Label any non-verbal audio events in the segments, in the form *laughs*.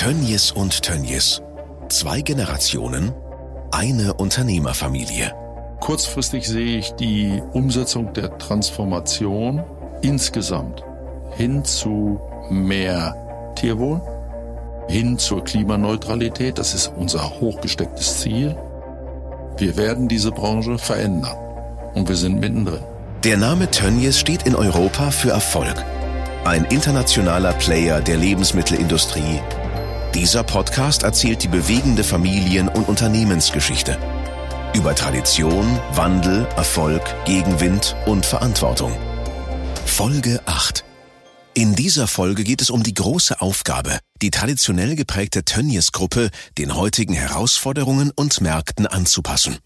Tönnies und Tönnies. Zwei Generationen, eine Unternehmerfamilie. Kurzfristig sehe ich die Umsetzung der Transformation insgesamt hin zu mehr Tierwohl, hin zur Klimaneutralität. Das ist unser hochgestecktes Ziel. Wir werden diese Branche verändern. Und wir sind mittendrin. Der Name Tönnies steht in Europa für Erfolg. Ein internationaler Player der Lebensmittelindustrie. Dieser Podcast erzählt die bewegende Familien- und Unternehmensgeschichte. Über Tradition, Wandel, Erfolg, Gegenwind und Verantwortung. Folge 8. In dieser Folge geht es um die große Aufgabe, die traditionell geprägte Tönnies-Gruppe den heutigen Herausforderungen und Märkten anzupassen.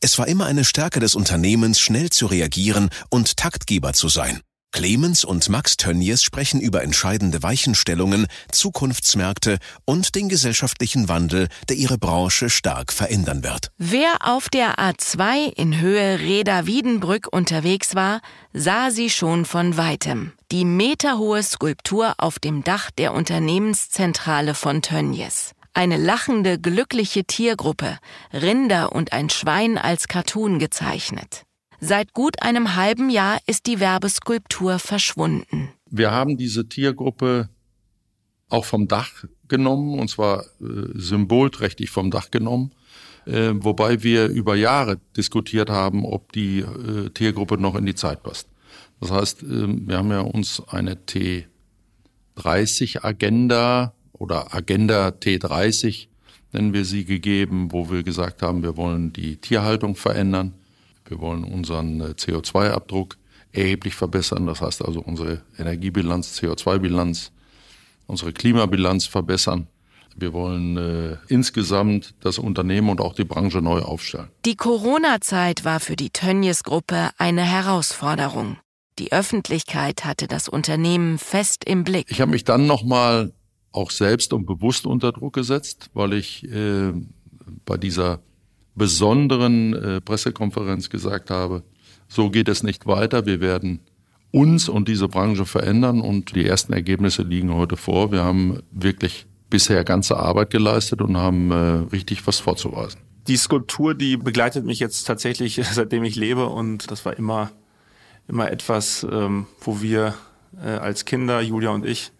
Es war immer eine Stärke des Unternehmens, schnell zu reagieren und Taktgeber zu sein. Clemens und Max Tönnies sprechen über entscheidende Weichenstellungen, Zukunftsmärkte und den gesellschaftlichen Wandel, der ihre Branche stark verändern wird. Wer auf der A2 in Höhe Reda-Wiedenbrück unterwegs war, sah sie schon von weitem. Die meterhohe Skulptur auf dem Dach der Unternehmenszentrale von Tönnies. Eine lachende, glückliche Tiergruppe, Rinder und ein Schwein als Cartoon gezeichnet. Seit gut einem halben Jahr ist die Werbeskulptur verschwunden. Wir haben diese Tiergruppe auch vom Dach genommen, und zwar äh, symbolträchtig vom Dach genommen, äh, wobei wir über Jahre diskutiert haben, ob die äh, Tiergruppe noch in die Zeit passt. Das heißt, äh, wir haben ja uns eine T30-Agenda oder Agenda T30 nennen wir sie gegeben, wo wir gesagt haben, wir wollen die Tierhaltung verändern wir wollen unseren äh, CO2-Abdruck erheblich verbessern. Das heißt also unsere Energiebilanz, CO2-Bilanz, unsere Klimabilanz verbessern. Wir wollen äh, insgesamt das Unternehmen und auch die Branche neu aufstellen. Die Corona-Zeit war für die Tönnies-Gruppe eine Herausforderung. Die Öffentlichkeit hatte das Unternehmen fest im Blick. Ich habe mich dann nochmal auch selbst und bewusst unter Druck gesetzt, weil ich äh, bei dieser besonderen äh, Pressekonferenz gesagt habe, so geht es nicht weiter. Wir werden uns und diese Branche verändern und die ersten Ergebnisse liegen heute vor. Wir haben wirklich bisher ganze Arbeit geleistet und haben äh, richtig was vorzuweisen. Die Skulptur, die begleitet mich jetzt tatsächlich, *laughs* seitdem ich lebe und das war immer, immer etwas, ähm, wo wir äh, als Kinder, Julia und ich,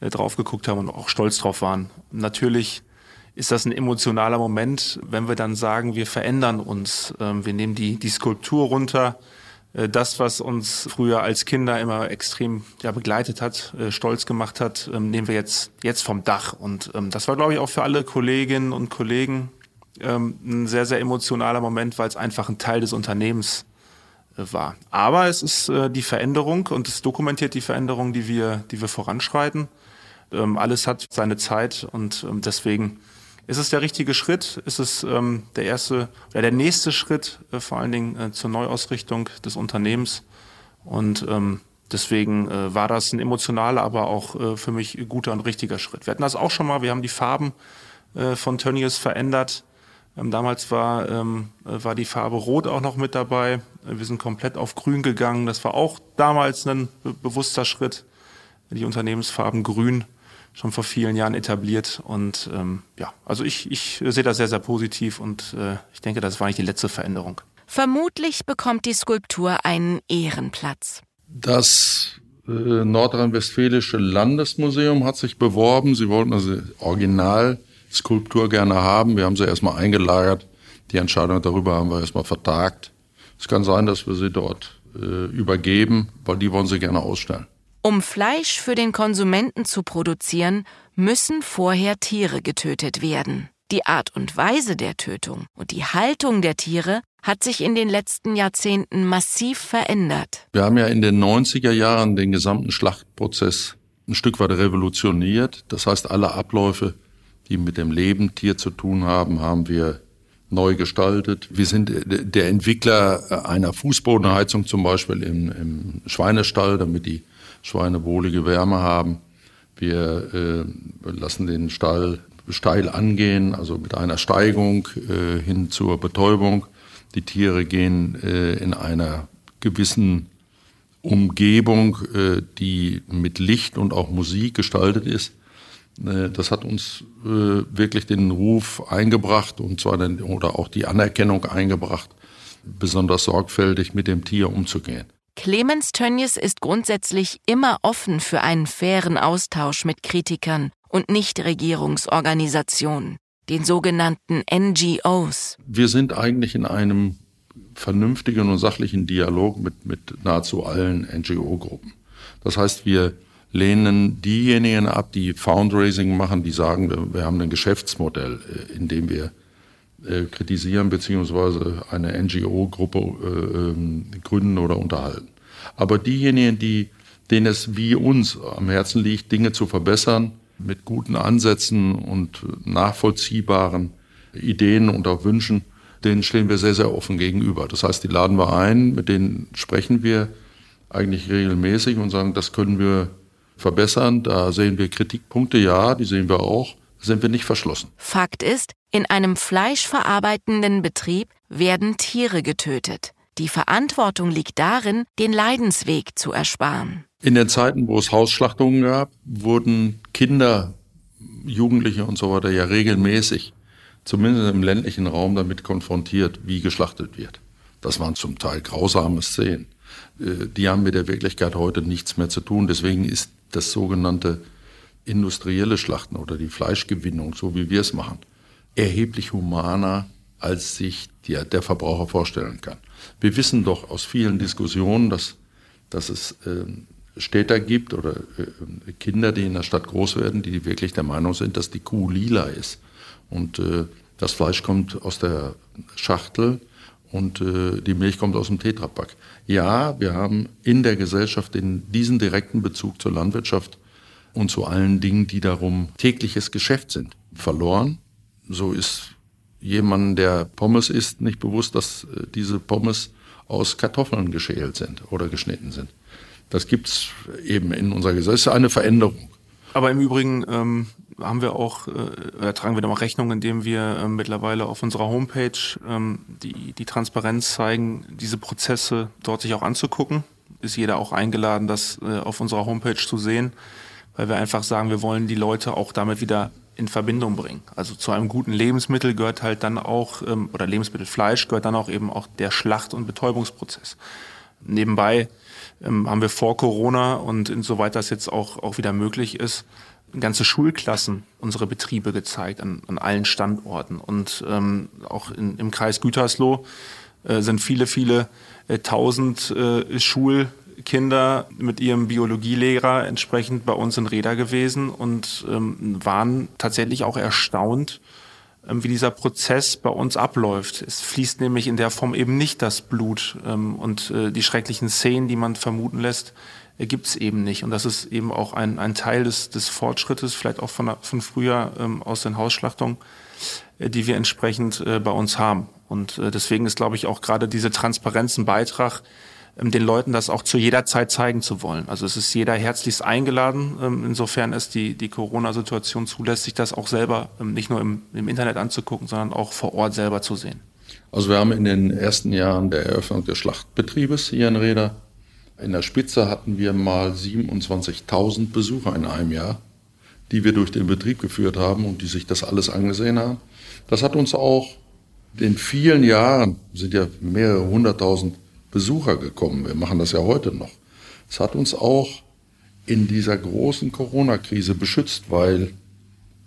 äh, drauf geguckt haben und auch stolz drauf waren. Natürlich ist das ein emotionaler Moment, wenn wir dann sagen, wir verändern uns, ähm, wir nehmen die, die Skulptur runter, äh, das, was uns früher als Kinder immer extrem ja, begleitet hat, äh, stolz gemacht hat, ähm, nehmen wir jetzt, jetzt vom Dach. Und ähm, das war, glaube ich, auch für alle Kolleginnen und Kollegen ein sehr, sehr emotionaler Moment, weil es einfach ein Teil des Unternehmens äh, war. Aber es ist die Veränderung und es dokumentiert die Veränderung, die wir, die wir voranschreiten. Alles hat seine Zeit und deswegen ist es der richtige Schritt? Ist es ähm, der erste oder der nächste Schritt äh, vor allen Dingen äh, zur Neuausrichtung des Unternehmens? Und ähm, deswegen äh, war das ein emotionaler, aber auch äh, für mich guter und richtiger Schritt. Wir hatten das auch schon mal. Wir haben die Farben äh, von Tönnies verändert. Ähm, damals war, ähm, äh, war die Farbe Rot auch noch mit dabei. Wir sind komplett auf Grün gegangen. Das war auch damals ein bewusster Schritt. Die Unternehmensfarben Grün schon vor vielen Jahren etabliert. Und ähm, ja, also ich, ich sehe das sehr, sehr positiv und äh, ich denke, das war nicht die letzte Veränderung. Vermutlich bekommt die Skulptur einen Ehrenplatz. Das äh, Nordrhein-Westfälische Landesmuseum hat sich beworben. Sie wollten also Originalskulptur gerne haben. Wir haben sie erstmal eingelagert. Die Entscheidung darüber haben wir erstmal vertagt. Es kann sein, dass wir sie dort äh, übergeben, weil die wollen sie gerne ausstellen. Um Fleisch für den Konsumenten zu produzieren, müssen vorher Tiere getötet werden. Die Art und Weise der Tötung und die Haltung der Tiere hat sich in den letzten Jahrzehnten massiv verändert. Wir haben ja in den 90er Jahren den gesamten Schlachtprozess ein Stück weit revolutioniert. Das heißt, alle Abläufe, die mit dem Lebendtier zu tun haben, haben wir neu gestaltet. Wir sind der Entwickler einer Fußbodenheizung zum Beispiel im, im Schweinestall, damit die Schweine wohlige Wärme haben. Wir äh, lassen den Stall steil angehen, also mit einer Steigung äh, hin zur Betäubung. Die Tiere gehen äh, in einer gewissen Umgebung, äh, die mit Licht und auch Musik gestaltet ist. Äh, das hat uns äh, wirklich den Ruf eingebracht und zwar den, oder auch die Anerkennung eingebracht, besonders sorgfältig mit dem Tier umzugehen. Clemens Tönnies ist grundsätzlich immer offen für einen fairen Austausch mit Kritikern und Nichtregierungsorganisationen, den sogenannten NGOs. Wir sind eigentlich in einem vernünftigen und sachlichen Dialog mit, mit nahezu allen NGO-Gruppen. Das heißt, wir lehnen diejenigen ab, die Fundraising machen, die sagen, wir, wir haben ein Geschäftsmodell, äh, in dem wir äh, kritisieren beziehungsweise eine NGO-Gruppe äh, ähm, gründen oder unterhalten. Aber diejenigen, die, denen es wie uns am Herzen liegt, Dinge zu verbessern, mit guten Ansätzen und nachvollziehbaren Ideen und auch Wünschen, denen stehen wir sehr, sehr offen gegenüber. Das heißt, die laden wir ein, mit denen sprechen wir eigentlich regelmäßig und sagen, das können wir verbessern. Da sehen wir Kritikpunkte, ja, die sehen wir auch sind wir nicht verschlossen. Fakt ist, in einem fleischverarbeitenden Betrieb werden Tiere getötet. Die Verantwortung liegt darin, den Leidensweg zu ersparen. In den Zeiten, wo es Hausschlachtungen gab, wurden Kinder, Jugendliche und so weiter ja regelmäßig, zumindest im ländlichen Raum, damit konfrontiert, wie geschlachtet wird. Das waren zum Teil grausame Szenen. Äh, die haben mit der Wirklichkeit heute nichts mehr zu tun. Deswegen ist das sogenannte industrielle Schlachten oder die Fleischgewinnung, so wie wir es machen, erheblich humaner, als sich der, der Verbraucher vorstellen kann. Wir wissen doch aus vielen Diskussionen, dass, dass es äh, Städter gibt oder äh, Kinder, die in der Stadt groß werden, die wirklich der Meinung sind, dass die Kuh lila ist. Und äh, das Fleisch kommt aus der Schachtel und äh, die Milch kommt aus dem Tetrapack. Ja, wir haben in der Gesellschaft in diesen direkten Bezug zur Landwirtschaft und zu allen Dingen, die darum tägliches Geschäft sind, verloren. So ist jemand, der Pommes isst, nicht bewusst, dass äh, diese Pommes aus Kartoffeln geschält sind oder geschnitten sind. Das gibt's eben in unserer Gesellschaft. Das ist eine Veränderung. Aber im Übrigen ähm, haben wir auch, äh, tragen wir da mal Rechnung, indem wir äh, mittlerweile auf unserer Homepage ähm, die, die Transparenz zeigen, diese Prozesse dort sich auch anzugucken. Ist jeder auch eingeladen, das äh, auf unserer Homepage zu sehen weil wir einfach sagen, wir wollen die Leute auch damit wieder in Verbindung bringen. Also zu einem guten Lebensmittel gehört halt dann auch, ähm, oder Lebensmittelfleisch gehört dann auch eben auch der Schlacht- und Betäubungsprozess. Nebenbei ähm, haben wir vor Corona und insoweit das jetzt auch, auch wieder möglich ist, ganze Schulklassen unsere Betriebe gezeigt an, an allen Standorten. Und ähm, auch in, im Kreis Gütersloh äh, sind viele, viele äh, tausend äh, Schul Kinder mit ihrem Biologielehrer entsprechend bei uns in Reda gewesen und ähm, waren tatsächlich auch erstaunt, ähm, wie dieser Prozess bei uns abläuft. Es fließt nämlich in der Form eben nicht das Blut ähm, und äh, die schrecklichen Szenen, die man vermuten lässt, äh, gibt es eben nicht. Und das ist eben auch ein, ein Teil des, des Fortschrittes, vielleicht auch von, von früher ähm, aus den Hausschlachtungen, äh, die wir entsprechend äh, bei uns haben. Und äh, deswegen ist, glaube ich, auch gerade diese Transparenz ein Beitrag, den Leuten das auch zu jeder Zeit zeigen zu wollen. Also es ist jeder herzlichst eingeladen, ähm, insofern es die, die Corona-Situation zulässt, sich das auch selber ähm, nicht nur im, im Internet anzugucken, sondern auch vor Ort selber zu sehen. Also wir haben in den ersten Jahren der Eröffnung des Schlachtbetriebes hier in Reda, in der Spitze hatten wir mal 27.000 Besucher in einem Jahr, die wir durch den Betrieb geführt haben und die sich das alles angesehen haben. Das hat uns auch in vielen Jahren, sind ja mehrere hunderttausend Besucher gekommen. Wir machen das ja heute noch. Es hat uns auch in dieser großen Corona-Krise beschützt, weil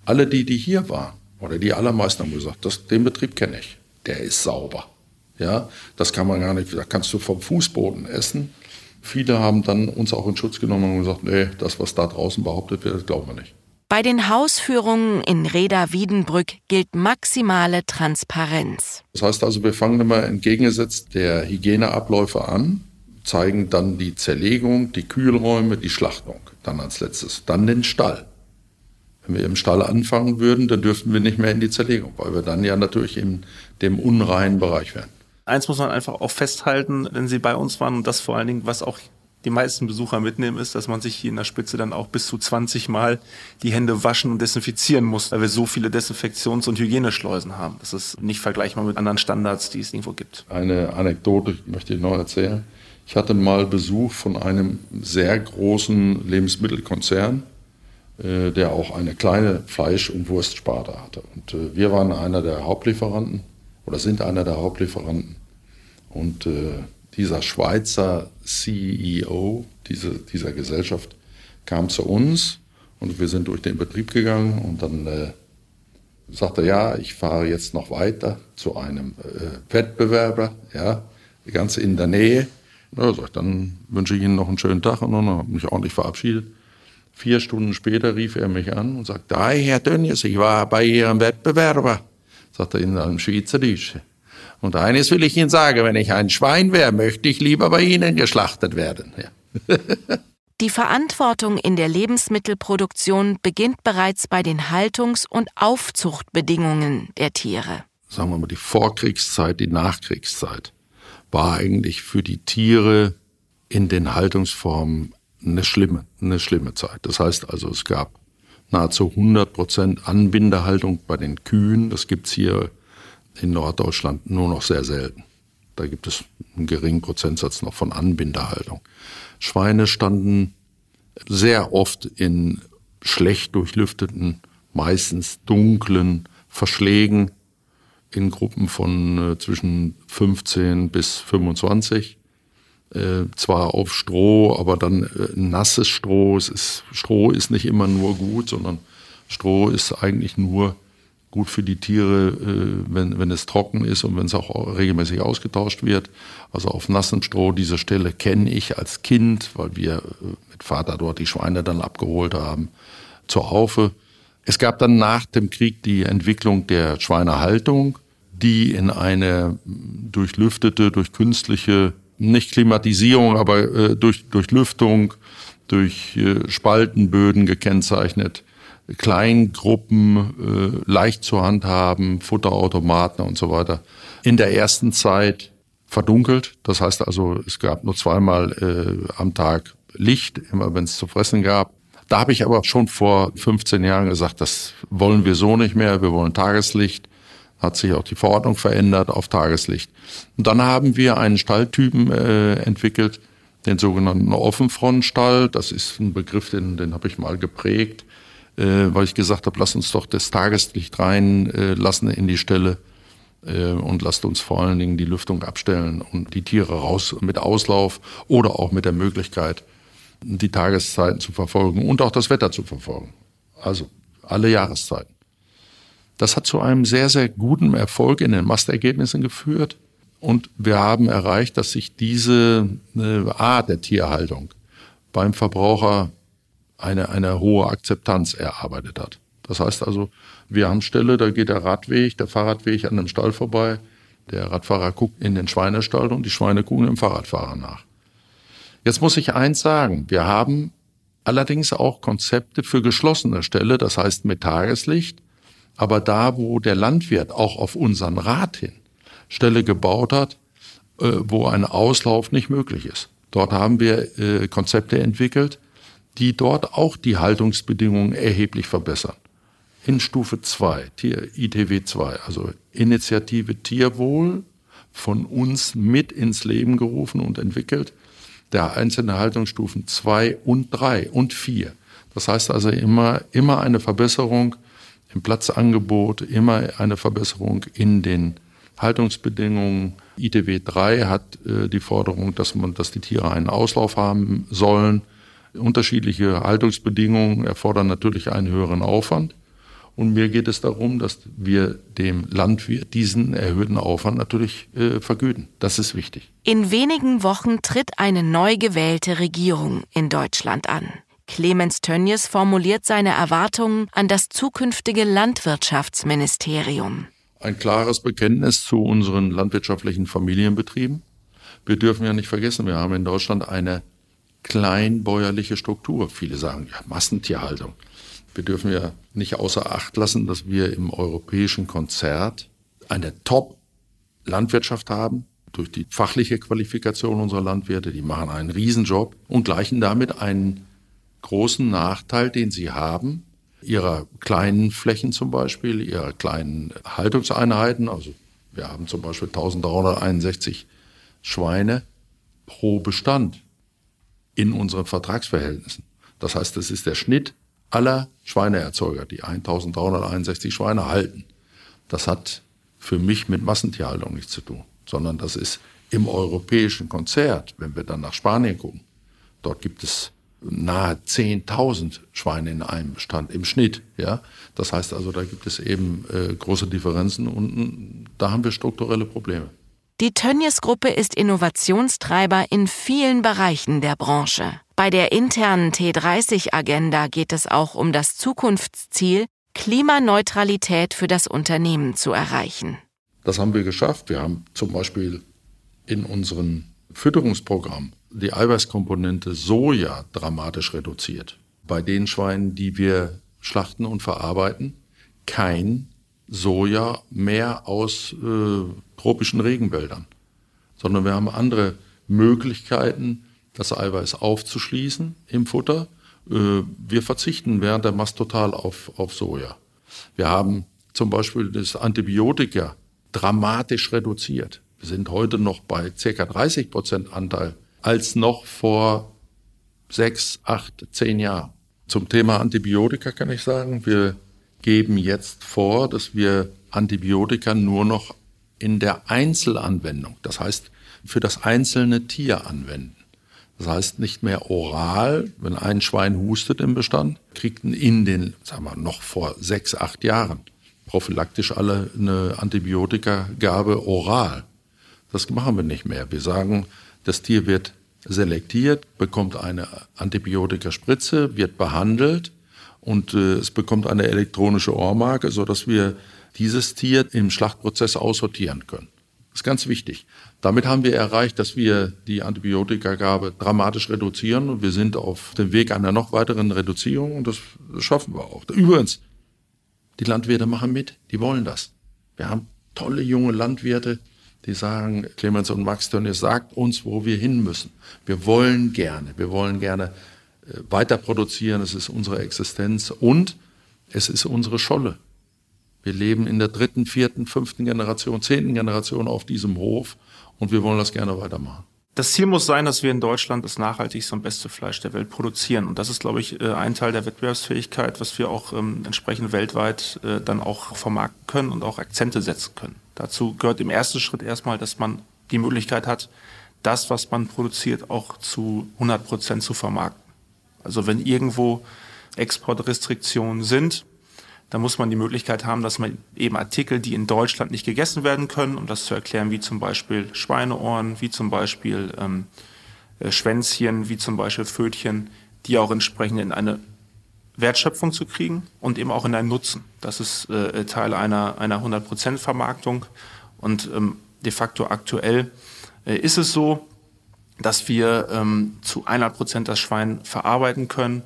alle die, die hier waren, oder die allermeisten haben gesagt, das, den Betrieb kenne ich, der ist sauber. Ja, das kann man gar nicht, da kannst du vom Fußboden essen. Viele haben dann uns auch in Schutz genommen und gesagt, nee, das, was da draußen behauptet wird, das glauben wir nicht. Bei den Hausführungen in Reda-Wiedenbrück gilt maximale Transparenz. Das heißt also, wir fangen immer entgegengesetzt der Hygieneabläufe an, zeigen dann die Zerlegung, die Kühlräume, die Schlachtung, dann als letztes, dann den Stall. Wenn wir im Stall anfangen würden, dann dürften wir nicht mehr in die Zerlegung, weil wir dann ja natürlich in dem unreinen Bereich wären. Eins muss man einfach auch festhalten, wenn Sie bei uns waren und das vor allen Dingen, was auch die meisten Besucher mitnehmen, ist, dass man sich hier in der Spitze dann auch bis zu 20 Mal die Hände waschen und desinfizieren muss, weil wir so viele Desinfektions- und Hygieneschleusen haben. Das ist nicht vergleichbar mit anderen Standards, die es irgendwo gibt. Eine Anekdote möchte ich noch erzählen. Ich hatte mal Besuch von einem sehr großen Lebensmittelkonzern äh, der auch eine kleine Fleisch- und Wurstsparte hatte. Und äh, wir waren einer der Hauptlieferanten oder sind einer der Hauptlieferanten. Und äh, dieser Schweizer CEO diese, dieser Gesellschaft kam zu uns und wir sind durch den Betrieb gegangen und dann äh, sagte er, ja, ich fahre jetzt noch weiter zu einem äh, Wettbewerber, ja, ganz in der Nähe. Ja, sag ich, dann wünsche ich Ihnen noch einen schönen Tag und dann habe mich ordentlich verabschiedet. Vier Stunden später rief er mich an und sagte, Hi, Herr Dönjes, ich war bei Ihrem Wettbewerber. Sagt er in einem Schweizerdeutsch. Und eines will ich Ihnen sagen, wenn ich ein Schwein wäre, möchte ich lieber bei Ihnen geschlachtet werden. Ja. *laughs* Die Verantwortung in der Lebensmittelproduktion beginnt bereits bei den Haltungs- und Aufzuchtbedingungen der Tiere. Sagen wir mal, die Vorkriegszeit, die Nachkriegszeit war eigentlich für die Tiere in den Haltungsformen eine schlimme, eine schlimme Zeit. Das heißt also, es gab nahezu 100 Prozent Anbindehaltung bei den Kühen. Das gibt's hier in Norddeutschland nur noch sehr selten. Da gibt es einen geringen Prozentsatz noch von Anbindehaltung. Schweine standen sehr oft in schlecht durchlüfteten, meistens dunklen Verschlägen in Gruppen von äh, zwischen 15 bis 25. Äh, zwar auf Stroh, aber dann äh, nasses Stroh. Ist, Stroh ist nicht immer nur gut, sondern Stroh ist eigentlich nur gut für die Tiere, äh, wenn, wenn es trocken ist und wenn es auch regelmäßig ausgetauscht wird. Also auf nassem Stroh, diese Stelle kenne ich als Kind, weil wir äh, mit Vater dort die Schweine dann abgeholt haben, zur Haufe. Es gab dann nach dem Krieg die Entwicklung der Schweinehaltung, die in eine durchlüftete, durch künstliche, nicht Klimatisierung, aber äh, durch, durch Lüftung, durch Spaltenböden gekennzeichnet Kleingruppen äh, leicht zu handhaben, Futterautomaten und so weiter. In der ersten Zeit verdunkelt. Das heißt also, es gab nur zweimal äh, am Tag Licht, immer wenn es zu fressen gab. Da habe ich aber schon vor 15 Jahren gesagt, das wollen wir so nicht mehr, wir wollen Tageslicht. Hat sich auch die Verordnung verändert auf Tageslicht. Und dann haben wir einen Stalltypen äh, entwickelt, den sogenannten Offenfrontstall. Das ist ein Begriff, den, den habe ich mal geprägt äh, weil ich gesagt habe, lass uns doch das Tageslicht rein äh, in die Stelle äh, und lasst uns vor allen Dingen die Lüftung abstellen und die Tiere raus mit Auslauf oder auch mit der Möglichkeit, die Tageszeiten zu verfolgen und auch das Wetter zu verfolgen. Also alle Jahreszeiten. Das hat zu einem sehr, sehr guten Erfolg in den Mastergebnissen geführt. Und wir haben erreicht, dass sich diese äh, Art der Tierhaltung beim Verbraucher eine, eine hohe Akzeptanz erarbeitet hat. Das heißt also, wir haben Stelle, da geht der Radweg, der Fahrradweg an dem Stall vorbei. Der Radfahrer guckt in den Schweinestall und die Schweine gucken dem Fahrradfahrer nach. Jetzt muss ich eins sagen. Wir haben allerdings auch Konzepte für geschlossene Ställe, das heißt mit Tageslicht. Aber da, wo der Landwirt auch auf unseren Rat hin Stelle gebaut hat, äh, wo ein Auslauf nicht möglich ist. Dort haben wir äh, Konzepte entwickelt, die dort auch die Haltungsbedingungen erheblich verbessern. In Stufe 2, ITW 2, also Initiative Tierwohl, von uns mit ins Leben gerufen und entwickelt, der einzelne Haltungsstufen 2 und 3 und 4. Das heißt also immer, immer eine Verbesserung im Platzangebot, immer eine Verbesserung in den Haltungsbedingungen. ITW 3 hat äh, die Forderung, dass man, dass die Tiere einen Auslauf haben sollen Unterschiedliche Haltungsbedingungen erfordern natürlich einen höheren Aufwand. Und mir geht es darum, dass wir dem Landwirt diesen erhöhten Aufwand natürlich äh, vergüten. Das ist wichtig. In wenigen Wochen tritt eine neu gewählte Regierung in Deutschland an. Clemens Tönnies formuliert seine Erwartungen an das zukünftige Landwirtschaftsministerium. Ein klares Bekenntnis zu unseren landwirtschaftlichen Familienbetrieben. Wir dürfen ja nicht vergessen, wir haben in Deutschland eine kleinbäuerliche Struktur. Viele sagen, ja, Massentierhaltung. Wir dürfen ja nicht außer Acht lassen, dass wir im europäischen Konzert eine Top-Landwirtschaft haben, durch die fachliche Qualifikation unserer Landwirte. Die machen einen Riesenjob und gleichen damit einen großen Nachteil, den sie haben, ihrer kleinen Flächen zum Beispiel, ihrer kleinen Haltungseinheiten. Also wir haben zum Beispiel 1361 Schweine pro Bestand in unseren Vertragsverhältnissen. Das heißt, das ist der Schnitt aller Schweineerzeuger, die 1361 Schweine halten. Das hat für mich mit Massentierhaltung nichts zu tun, sondern das ist im europäischen Konzert, wenn wir dann nach Spanien gucken. Dort gibt es nahe 10.000 Schweine in einem Bestand im Schnitt. Ja? Das heißt also, da gibt es eben äh, große Differenzen und da haben wir strukturelle Probleme. Die Tönnies-Gruppe ist Innovationstreiber in vielen Bereichen der Branche. Bei der internen T30-Agenda geht es auch um das Zukunftsziel, Klimaneutralität für das Unternehmen zu erreichen. Das haben wir geschafft. Wir haben zum Beispiel in unserem Fütterungsprogramm die Eiweißkomponente Soja dramatisch reduziert. Bei den Schweinen, die wir schlachten und verarbeiten, kein Soja mehr aus äh, tropischen Regenwäldern, sondern wir haben andere Möglichkeiten, das Eiweiß aufzuschließen im Futter. Äh, wir verzichten während der Mast total auf, auf Soja. Wir haben zum Beispiel das Antibiotika dramatisch reduziert. Wir sind heute noch bei ca. 30 Prozent Anteil als noch vor sechs, acht, zehn Jahren. Zum Thema Antibiotika kann ich sagen, wir geben jetzt vor, dass wir Antibiotika nur noch in der Einzelanwendung, das heißt für das einzelne Tier anwenden. Das heißt nicht mehr oral, wenn ein Schwein hustet im Bestand, kriegten in den, sagen wir noch vor sechs, acht Jahren prophylaktisch alle eine Antibiotikagabe oral. Das machen wir nicht mehr. Wir sagen, das Tier wird selektiert, bekommt eine Antibiotikaspritze, wird behandelt und äh, es bekommt eine elektronische Ohrmarke, sodass wir dieses Tier im Schlachtprozess aussortieren können. Das ist ganz wichtig. Damit haben wir erreicht, dass wir die Antibiotikagabe dramatisch reduzieren und wir sind auf dem Weg einer noch weiteren Reduzierung und das schaffen wir auch. Übrigens, die Landwirte machen mit, die wollen das. Wir haben tolle junge Landwirte, die sagen, Clemens und Max Tönnies, sagt uns, wo wir hin müssen. Wir wollen gerne, wir wollen gerne weiter produzieren, es ist unsere Existenz und es ist unsere Scholle. Wir leben in der dritten, vierten, fünften Generation, zehnten Generation auf diesem Hof und wir wollen das gerne weitermachen. Das Ziel muss sein, dass wir in Deutschland das nachhaltigste und beste Fleisch der Welt produzieren. Und das ist, glaube ich, äh, ein Teil der Wettbewerbsfähigkeit, was wir auch ähm, entsprechend weltweit äh, dann auch vermarkten können und auch Akzente setzen können. Dazu gehört im ersten Schritt erstmal, dass man die Möglichkeit hat, das, was man produziert, auch zu 100 Prozent zu vermarkten. Also wenn irgendwo Exportrestriktionen sind, da muss man die Möglichkeit haben, dass man eben Artikel, die in Deutschland nicht gegessen werden können, um das zu erklären, wie zum Beispiel Schweineohren, wie zum Beispiel ähm, äh, Schwänzchen, wie zum Beispiel Fötchen, die auch entsprechend in eine Wertschöpfung zu kriegen und eben auch in einen Nutzen. Das ist äh, Teil einer, einer 100% Vermarktung. Und ähm, de facto aktuell äh, ist es so, dass wir ähm, zu 100% das Schwein verarbeiten können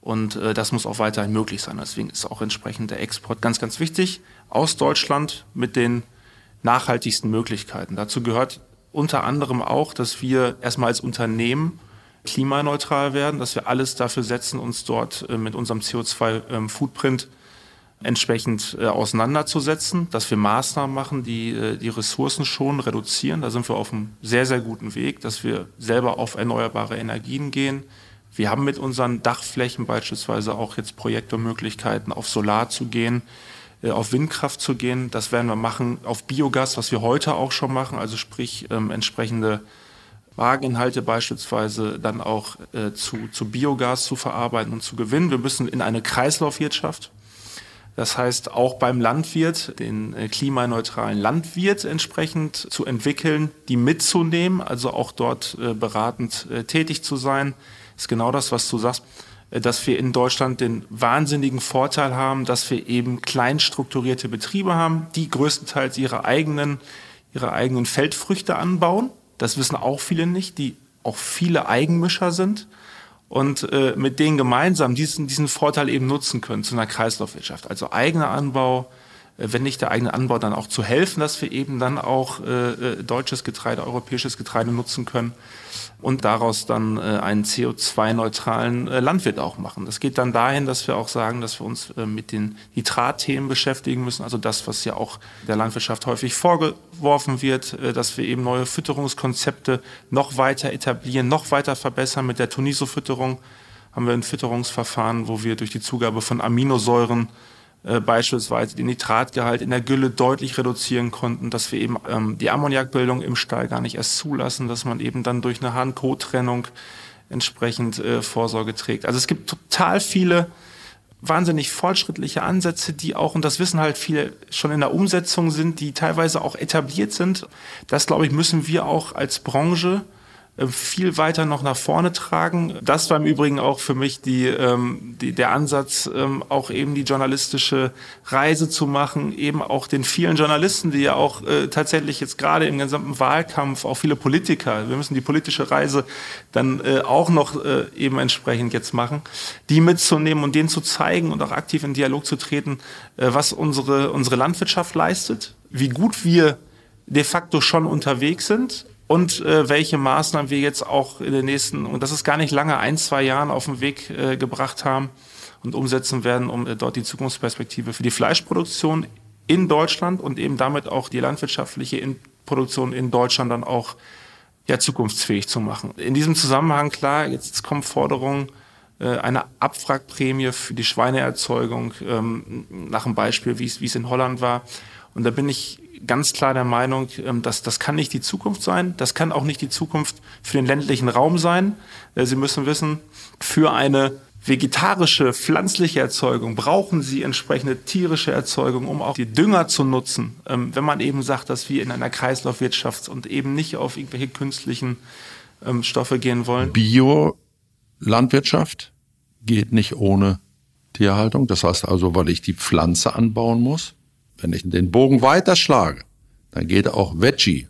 und äh, das muss auch weiterhin möglich sein. Deswegen ist auch entsprechend der Export ganz, ganz wichtig aus Deutschland mit den nachhaltigsten Möglichkeiten. Dazu gehört unter anderem auch, dass wir erstmal als Unternehmen klimaneutral werden, dass wir alles dafür setzen, uns dort äh, mit unserem CO2-Footprint ähm, entsprechend äh, auseinanderzusetzen, dass wir Maßnahmen machen, die äh, die Ressourcen schon reduzieren. Da sind wir auf einem sehr, sehr guten Weg, dass wir selber auf erneuerbare Energien gehen, wir haben mit unseren Dachflächen beispielsweise auch jetzt Projekte auf Solar zu gehen, äh, auf Windkraft zu gehen. Das werden wir machen, auf Biogas, was wir heute auch schon machen, also sprich ähm, entsprechende Wageninhalte beispielsweise dann auch äh, zu, zu Biogas zu verarbeiten und zu gewinnen. Wir müssen in eine Kreislaufwirtschaft. Das heißt, auch beim Landwirt, den äh, klimaneutralen Landwirt entsprechend zu entwickeln, die mitzunehmen, also auch dort äh, beratend äh, tätig zu sein ist genau das, was du sagst, dass wir in Deutschland den wahnsinnigen Vorteil haben, dass wir eben klein strukturierte Betriebe haben, die größtenteils ihre eigenen, ihre eigenen Feldfrüchte anbauen. Das wissen auch viele nicht, die auch viele Eigenmischer sind und äh, mit denen gemeinsam diesen, diesen Vorteil eben nutzen können zu einer Kreislaufwirtschaft. Also eigener Anbau, wenn nicht der eigene Anbau, dann auch zu helfen, dass wir eben dann auch äh, äh deutsches Getreide, europäisches Getreide nutzen können und daraus dann äh, einen CO2-neutralen äh, Landwirt auch machen. Das geht dann dahin, dass wir auch sagen, dass wir uns äh, mit den Nitratthemen beschäftigen müssen, also das, was ja auch der Landwirtschaft häufig vorgeworfen wird, äh, dass wir eben neue Fütterungskonzepte noch weiter etablieren, noch weiter verbessern mit der Tuniso-Fütterung haben wir ein Fütterungsverfahren, wo wir durch die Zugabe von Aminosäuren äh, beispielsweise den Nitratgehalt in der Gülle deutlich reduzieren konnten, dass wir eben ähm, die Ammoniakbildung im Stall gar nicht erst zulassen, dass man eben dann durch eine Hahn-Kot-Trennung entsprechend äh, Vorsorge trägt. Also es gibt total viele wahnsinnig fortschrittliche Ansätze, die auch, und das wissen halt viele, schon in der Umsetzung sind, die teilweise auch etabliert sind. Das, glaube ich, müssen wir auch als Branche viel weiter noch nach vorne tragen. Das war im Übrigen auch für mich die, ähm, die, der Ansatz, ähm, auch eben die journalistische Reise zu machen, eben auch den vielen Journalisten, die ja auch äh, tatsächlich jetzt gerade im gesamten Wahlkampf, auch viele Politiker, wir müssen die politische Reise dann äh, auch noch äh, eben entsprechend jetzt machen, die mitzunehmen und denen zu zeigen und auch aktiv in Dialog zu treten, äh, was unsere, unsere Landwirtschaft leistet, wie gut wir de facto schon unterwegs sind und äh, welche Maßnahmen wir jetzt auch in den nächsten, und das ist gar nicht lange, ein, zwei Jahren auf den Weg äh, gebracht haben und umsetzen werden, um äh, dort die Zukunftsperspektive für die Fleischproduktion in Deutschland und eben damit auch die landwirtschaftliche in Produktion in Deutschland dann auch ja, zukunftsfähig zu machen. In diesem Zusammenhang, klar, jetzt kommen Forderungen, äh, eine Abwrackprämie für die Schweineerzeugung, ähm, nach einem Beispiel, wie es in Holland war. Und da bin ich ganz klar der Meinung, ähm, dass das kann nicht die Zukunft sein. Das kann auch nicht die Zukunft für den ländlichen Raum sein. Äh, Sie müssen wissen, für eine vegetarische, pflanzliche Erzeugung brauchen Sie entsprechende tierische Erzeugung, um auch die Dünger zu nutzen. Ähm, wenn man eben sagt, dass wir in einer Kreislaufwirtschaft und eben nicht auf irgendwelche künstlichen ähm, Stoffe gehen wollen. Bio-Landwirtschaft geht nicht ohne Tierhaltung. Das heißt also, weil ich die Pflanze anbauen muss, wenn ich den Bogen weiter schlage, dann geht auch Veggie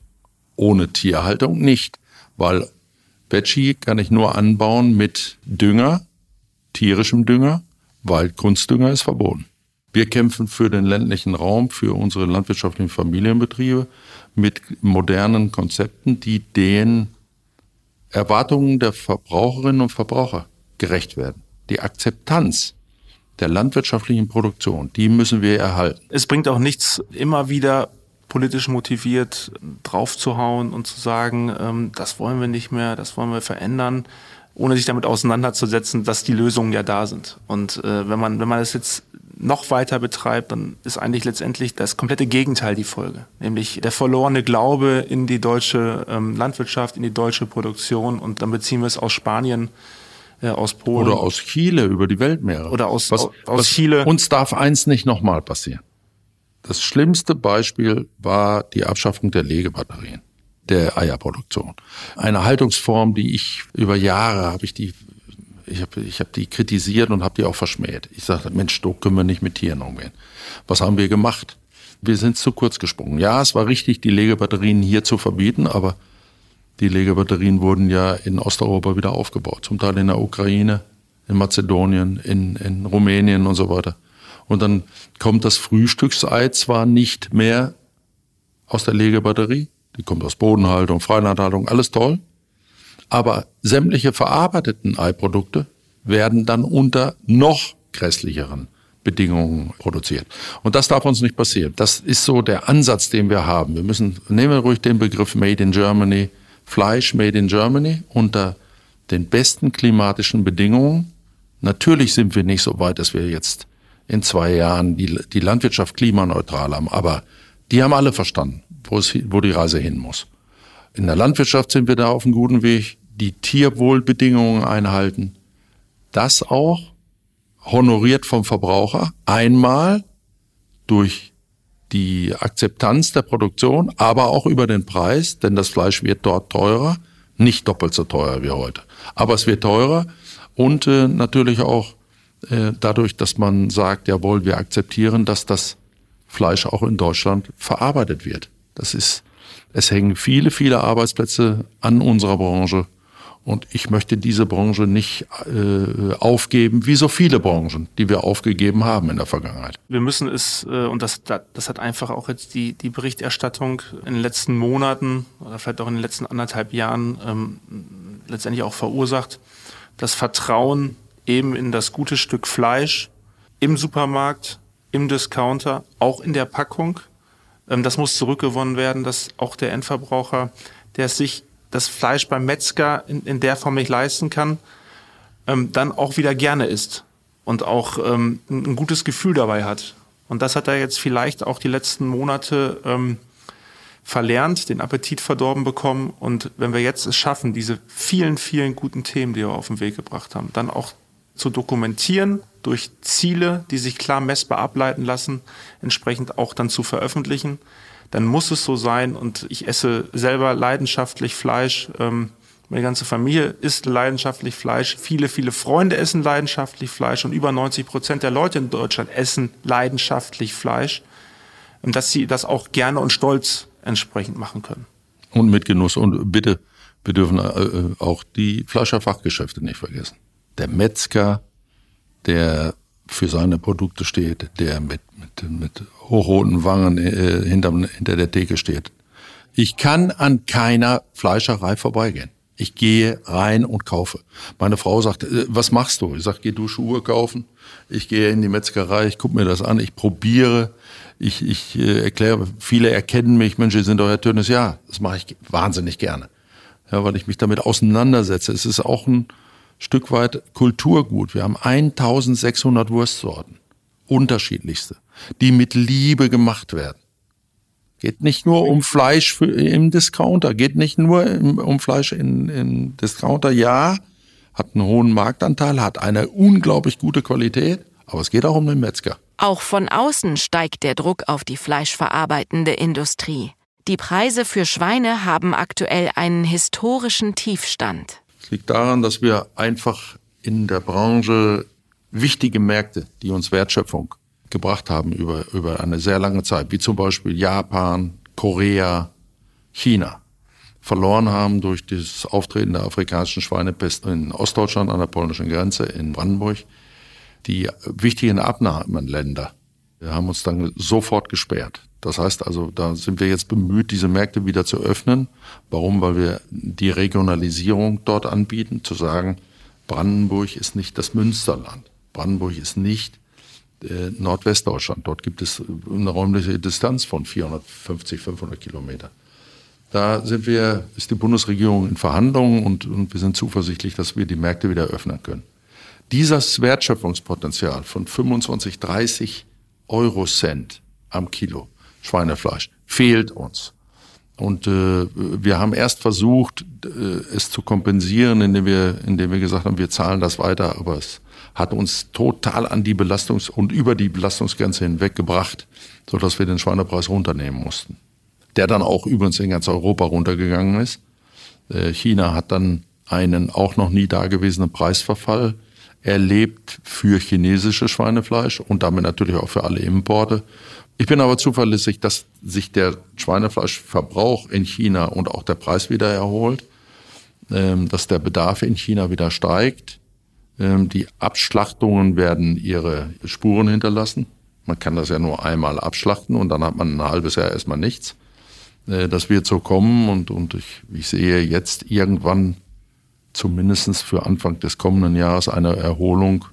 ohne Tierhaltung nicht, weil Veggie kann ich nur anbauen mit Dünger, tierischem Dünger, weil Kunstdünger ist verboten. Wir kämpfen für den ländlichen Raum, für unsere landwirtschaftlichen Familienbetriebe mit modernen Konzepten, die den Erwartungen der Verbraucherinnen und Verbraucher gerecht werden. Die Akzeptanz der landwirtschaftlichen Produktion, die müssen wir erhalten. Es bringt auch nichts, immer wieder politisch motiviert draufzuhauen und zu sagen, ähm, das wollen wir nicht mehr, das wollen wir verändern, ohne sich damit auseinanderzusetzen, dass die Lösungen ja da sind. Und äh, wenn man wenn man das jetzt noch weiter betreibt, dann ist eigentlich letztendlich das komplette Gegenteil die Folge, nämlich der verlorene Glaube in die deutsche ähm, Landwirtschaft, in die deutsche Produktion. Und dann beziehen wir es aus Spanien äh, aus Polen. Oder aus Chile über die Weltmeere. Oder aus, was, aus, aus Chile. Uns darf eins nicht nochmal passieren. Das schlimmste Beispiel war die Abschaffung der Legebatterien, der Eierproduktion. Eine Haltungsform, die ich über Jahre habe ich die ich habe ich hab die kritisiert und habe die auch verschmäht. Ich sagte, Mensch, so können wir nicht mit Tieren umgehen. Was haben wir gemacht? Wir sind zu kurz gesprungen. Ja, es war richtig, die Legebatterien hier zu verbieten, aber die Legebatterien wurden ja in Osteuropa wieder aufgebaut, zum Teil in der Ukraine, in Mazedonien, in, in Rumänien und so weiter. Und dann kommt das Frühstücksei zwar nicht mehr aus der Legebatterie, die kommt aus Bodenhaltung, Freilandhaltung, alles toll, aber sämtliche verarbeiteten Eiprodukte werden dann unter noch grässlicheren Bedingungen produziert. Und das darf uns nicht passieren. Das ist so der Ansatz, den wir haben. Wir müssen, nehmen wir ruhig den Begriff Made in Germany, Fleisch made in Germany unter den besten klimatischen Bedingungen. Natürlich sind wir nicht so weit, dass wir jetzt in zwei Jahren die, die Landwirtschaft klimaneutral haben, aber die haben alle verstanden, wo, es, wo die Reise hin muss. In der Landwirtschaft sind wir da auf einem guten Weg, die Tierwohlbedingungen einhalten. Das auch honoriert vom Verbraucher einmal durch die Akzeptanz der Produktion, aber auch über den Preis, denn das Fleisch wird dort teurer, nicht doppelt so teuer wie heute. Aber es wird teurer und äh, natürlich auch äh, dadurch, dass man sagt, jawohl, wir akzeptieren, dass das Fleisch auch in Deutschland verarbeitet wird. Das ist, es hängen viele, viele Arbeitsplätze an unserer Branche und ich möchte diese Branche nicht äh, aufgeben, wie so viele Branchen, die wir aufgegeben haben in der Vergangenheit. Wir müssen es, äh, und das, das hat einfach auch jetzt die, die Berichterstattung in den letzten Monaten oder vielleicht auch in den letzten anderthalb Jahren ähm, letztendlich auch verursacht, das Vertrauen eben in das gute Stück Fleisch im Supermarkt, im Discounter, auch in der Packung. Ähm, das muss zurückgewonnen werden, dass auch der Endverbraucher, der es sich das Fleisch beim Metzger in, in der Form nicht leisten kann, ähm, dann auch wieder gerne isst und auch ähm, ein gutes Gefühl dabei hat. Und das hat er jetzt vielleicht auch die letzten Monate ähm, verlernt, den Appetit verdorben bekommen. Und wenn wir jetzt es schaffen, diese vielen, vielen guten Themen, die wir auf den Weg gebracht haben, dann auch zu dokumentieren durch Ziele, die sich klar messbar ableiten lassen, entsprechend auch dann zu veröffentlichen, dann muss es so sein. Und ich esse selber leidenschaftlich Fleisch. Ähm, meine ganze Familie isst leidenschaftlich Fleisch. Viele, viele Freunde essen leidenschaftlich Fleisch. Und über 90 Prozent der Leute in Deutschland essen leidenschaftlich Fleisch. Dass sie das auch gerne und stolz entsprechend machen können. Und mit Genuss. Und bitte, wir dürfen äh, auch die Fleischerfachgeschäfte nicht vergessen. Der Metzger, der für seine Produkte steht, der mit, mit, mit hochroten Wangen äh, hinterm, hinter der Theke steht. Ich kann an keiner Fleischerei vorbeigehen. Ich gehe rein und kaufe. Meine Frau sagt, äh, was machst du? Ich sage, geh du Schuhe kaufen. Ich gehe in die Metzgerei, ich gucke mir das an, ich probiere, ich, ich äh, erkläre, viele erkennen mich, Mensch, Sie sind doch Herr Tönnes. Ja, das mache ich wahnsinnig gerne. Ja, weil ich mich damit auseinandersetze. Es ist auch ein Stück weit Kulturgut. Wir haben 1600 Wurstsorten. Unterschiedlichste. Die mit Liebe gemacht werden. Geht nicht nur um Fleisch für, im Discounter, geht nicht nur im, um Fleisch in, in Discounter. Ja, hat einen hohen Marktanteil, hat eine unglaublich gute Qualität, aber es geht auch um den Metzger. Auch von außen steigt der Druck auf die fleischverarbeitende Industrie. Die Preise für Schweine haben aktuell einen historischen Tiefstand. Liegt daran, dass wir einfach in der Branche wichtige Märkte, die uns Wertschöpfung gebracht haben über, über eine sehr lange Zeit, wie zum Beispiel Japan, Korea, China, verloren haben durch das Auftreten der afrikanischen Schweinepest in Ostdeutschland an der polnischen Grenze in Brandenburg. Die wichtigen Abnahmeländer haben uns dann sofort gesperrt. Das heißt also, da sind wir jetzt bemüht, diese Märkte wieder zu öffnen. Warum? Weil wir die Regionalisierung dort anbieten, zu sagen, Brandenburg ist nicht das Münsterland. Brandenburg ist nicht äh, Nordwestdeutschland. Dort gibt es eine räumliche Distanz von 450, 500 Kilometer. Da sind wir, ist die Bundesregierung in Verhandlungen und, und wir sind zuversichtlich, dass wir die Märkte wieder öffnen können. Dieses Wertschöpfungspotenzial von 25, 30 Euro Cent am Kilo Schweinefleisch fehlt uns. Und äh, wir haben erst versucht, äh, es zu kompensieren, indem wir, indem wir gesagt haben, wir zahlen das weiter, aber es hat uns total an die Belastungs- und über die Belastungsgrenze hinweg gebracht, sodass wir den Schweinepreis runternehmen mussten. Der dann auch übrigens in ganz Europa runtergegangen ist. Äh, China hat dann einen auch noch nie dagewesenen Preisverfall erlebt für chinesische Schweinefleisch und damit natürlich auch für alle Importe. Ich bin aber zuverlässig, dass sich der Schweinefleischverbrauch in China und auch der Preis wieder erholt, ähm, dass der Bedarf in China wieder steigt. Ähm, die Abschlachtungen werden ihre Spuren hinterlassen. Man kann das ja nur einmal abschlachten und dann hat man ein halbes Jahr erstmal nichts. Äh, das wird so kommen und, und ich, ich sehe jetzt irgendwann zumindest für Anfang des kommenden Jahres eine Erholung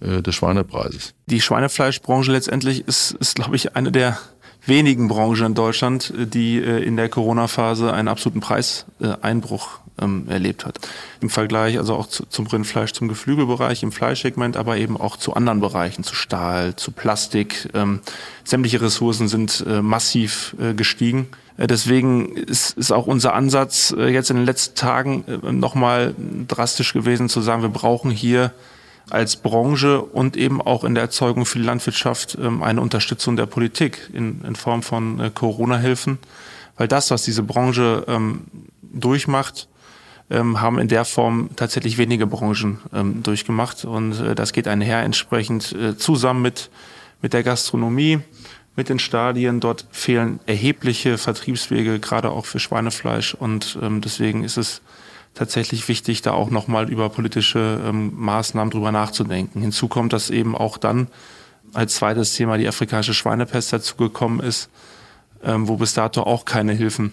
äh, des Schweinepreises. Die Schweinefleischbranche letztendlich ist, ist glaube ich, eine der wenigen Branchen in Deutschland, äh, die äh, in der Corona-Phase einen absoluten Preiseinbruch ähm, erlebt hat. Im Vergleich also auch zu, zum Rindfleisch, zum Geflügelbereich, im Fleischsegment, aber eben auch zu anderen Bereichen, zu Stahl, zu Plastik. Ähm, sämtliche Ressourcen sind massiv gestiegen. Deswegen ist, ist auch unser Ansatz jetzt in den letzten Tagen nochmal drastisch gewesen zu sagen, wir brauchen hier als Branche und eben auch in der Erzeugung für die Landwirtschaft ähm, eine Unterstützung der Politik in, in Form von äh, Corona-Hilfen. Weil das, was diese Branche ähm, durchmacht, ähm, haben in der Form tatsächlich wenige Branchen durchgemacht. Und äh, das geht einher entsprechend äh, zusammen mit, mit der Gastronomie, mit den Stadien. Dort fehlen erhebliche Vertriebswege, gerade auch für Schweinefleisch. Und deswegen ist es tatsächlich wichtig, da auch nochmal über politische ähm, Maßnahmen drüber nachzudenken. Hinzu kommt, dass eben auch dann als zweites Thema die afrikanische Schweinepest dazugekommen ist, ähm, wo bis dato auch keine Hilfen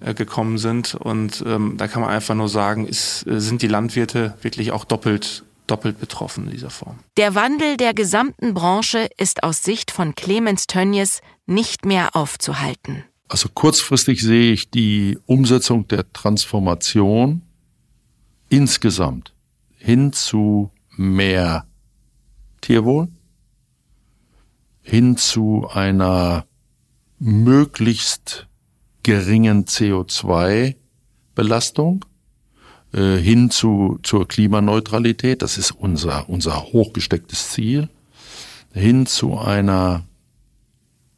äh, gekommen sind. Und ähm, da kann man einfach nur sagen, ist, äh, sind die Landwirte wirklich auch doppelt doppelt betroffen in dieser Form. Der Wandel der gesamten Branche ist aus Sicht von Clemens Tönnies nicht mehr aufzuhalten. Also kurzfristig sehe ich die Umsetzung der Transformation insgesamt hin zu mehr Tierwohl, hin zu einer möglichst geringen CO2-Belastung, äh, hin zu, zur Klimaneutralität, das ist unser, unser hochgestecktes Ziel, hin zu einer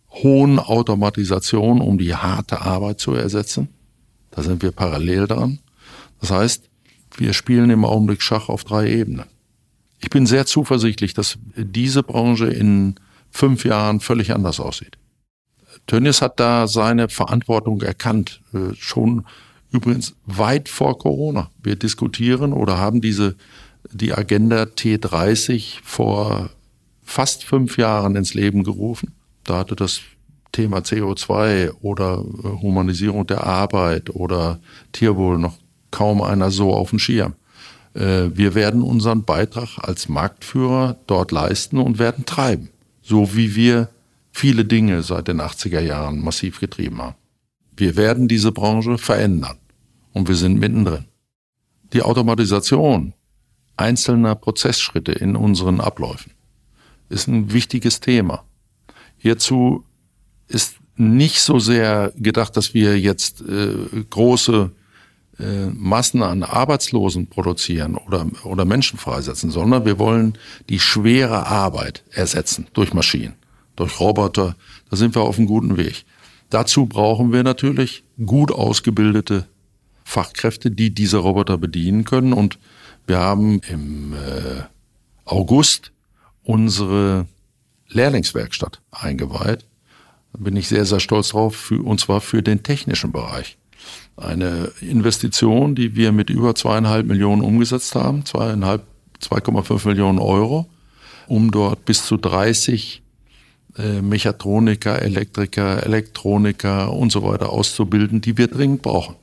hohen Automatisation, um die harte Arbeit zu ersetzen. Da sind wir parallel dran. Das heißt, wir spielen im Augenblick Schach auf drei Ebenen. Ich bin sehr zuversichtlich, dass diese Branche in fünf Jahren völlig anders aussieht. Tönnies hat da seine Verantwortung erkannt, äh, schon übrigens weit vor Corona. Wir diskutieren oder haben diese, die Agenda T30 vor fast fünf Jahren ins Leben gerufen. Da hatte das Thema CO2 oder Humanisierung der Arbeit oder Tierwohl noch kaum einer so auf dem Schirm. Äh, wir werden unseren Beitrag als Marktführer dort leisten und werden treiben, so wie wir viele Dinge seit den 80er Jahren massiv getrieben haben. Wir werden diese Branche verändern und wir sind mittendrin. Die Automatisation einzelner Prozessschritte in unseren Abläufen ist ein wichtiges Thema. Hierzu ist nicht so sehr gedacht, dass wir jetzt äh, große äh, Massen an Arbeitslosen produzieren oder, oder Menschen freisetzen, sondern wir wollen die schwere Arbeit ersetzen durch Maschinen, durch Roboter. Da sind wir auf einem guten Weg. Dazu brauchen wir natürlich gut ausgebildete Fachkräfte, die diese Roboter bedienen können. Und wir haben im äh, August unsere Lehrlingswerkstatt eingeweiht. Da bin ich sehr, sehr stolz drauf, für, und zwar für den technischen Bereich. Eine Investition, die wir mit über zweieinhalb Millionen umgesetzt haben, zweieinhalb, 2,5 Millionen Euro, um dort bis zu 30 äh, Mechatroniker, Elektriker, Elektroniker und so weiter auszubilden, die wir dringend brauchen.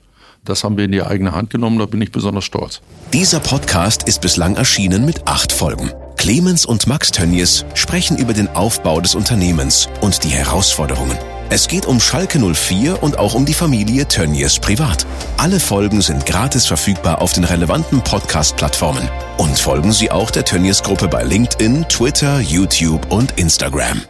Das haben wir in die eigene Hand genommen, da bin ich besonders stolz. Dieser Podcast ist bislang erschienen mit acht Folgen. Clemens und Max Tönnies sprechen über den Aufbau des Unternehmens und die Herausforderungen. Es geht um Schalke 04 und auch um die Familie Tönnies privat. Alle Folgen sind gratis verfügbar auf den relevanten Podcast-Plattformen. Und folgen Sie auch der Tönnies Gruppe bei LinkedIn, Twitter, YouTube und Instagram.